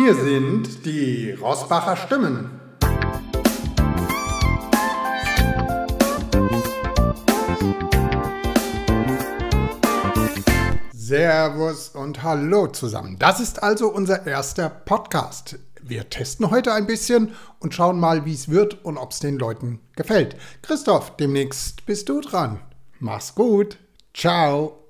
Hier sind die Rossbacher Stimmen. Servus und Hallo zusammen. Das ist also unser erster Podcast. Wir testen heute ein bisschen und schauen mal, wie es wird und ob es den Leuten gefällt. Christoph, demnächst bist du dran. Mach's gut. Ciao.